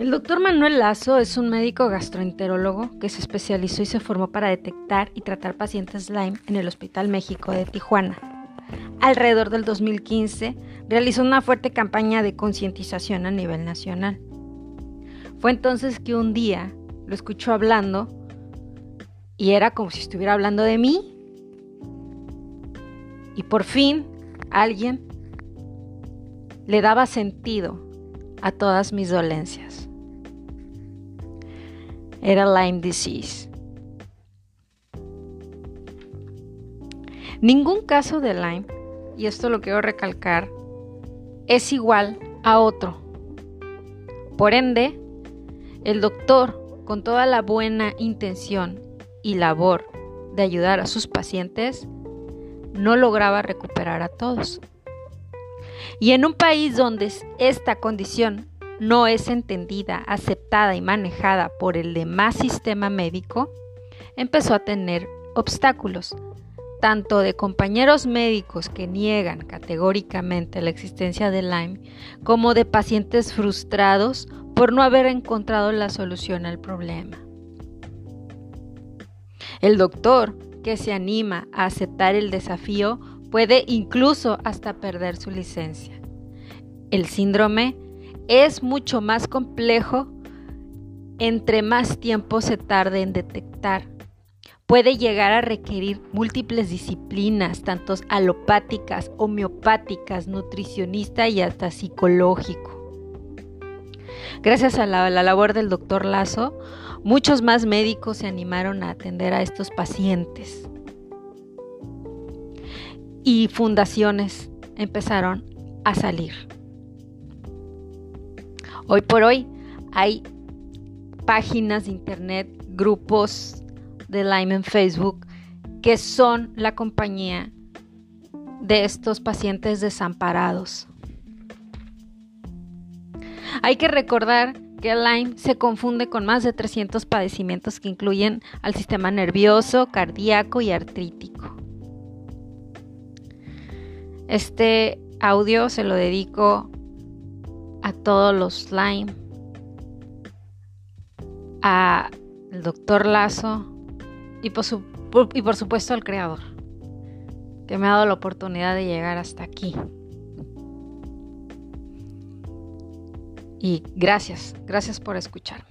El doctor Manuel Lazo es un médico gastroenterólogo que se especializó y se formó para detectar y tratar pacientes Lyme en el Hospital México de Tijuana. Alrededor del 2015 realizó una fuerte campaña de concientización a nivel nacional. Fue entonces que un día lo escuchó hablando y era como si estuviera hablando de mí. Y por fin alguien le daba sentido a todas mis dolencias. Era Lyme disease. Ningún caso de Lyme, y esto lo quiero recalcar, es igual a otro. Por ende, el doctor, con toda la buena intención y labor de ayudar a sus pacientes, no lograba recuperar a todos. Y en un país donde esta condición no es entendida, aceptada y manejada por el demás sistema médico, empezó a tener obstáculos, tanto de compañeros médicos que niegan categóricamente la existencia de Lyme, como de pacientes frustrados por no haber encontrado la solución al problema. El doctor que se anima a aceptar el desafío puede incluso hasta perder su licencia. El síndrome es mucho más complejo entre más tiempo se tarde en detectar. Puede llegar a requerir múltiples disciplinas, tanto alopáticas, homeopáticas, nutricionista y hasta psicológico. Gracias a la, la labor del doctor Lazo, muchos más médicos se animaron a atender a estos pacientes. Y fundaciones empezaron a salir. Hoy por hoy hay páginas de internet, grupos de Lyme en Facebook que son la compañía de estos pacientes desamparados. Hay que recordar que Lyme se confunde con más de 300 padecimientos que incluyen al sistema nervioso, cardíaco y artrítico. Este audio se lo dedico a todos los Lyme, a el doctor Lazo y por, y por supuesto al creador, que me ha dado la oportunidad de llegar hasta aquí. Y gracias, gracias por escucharme.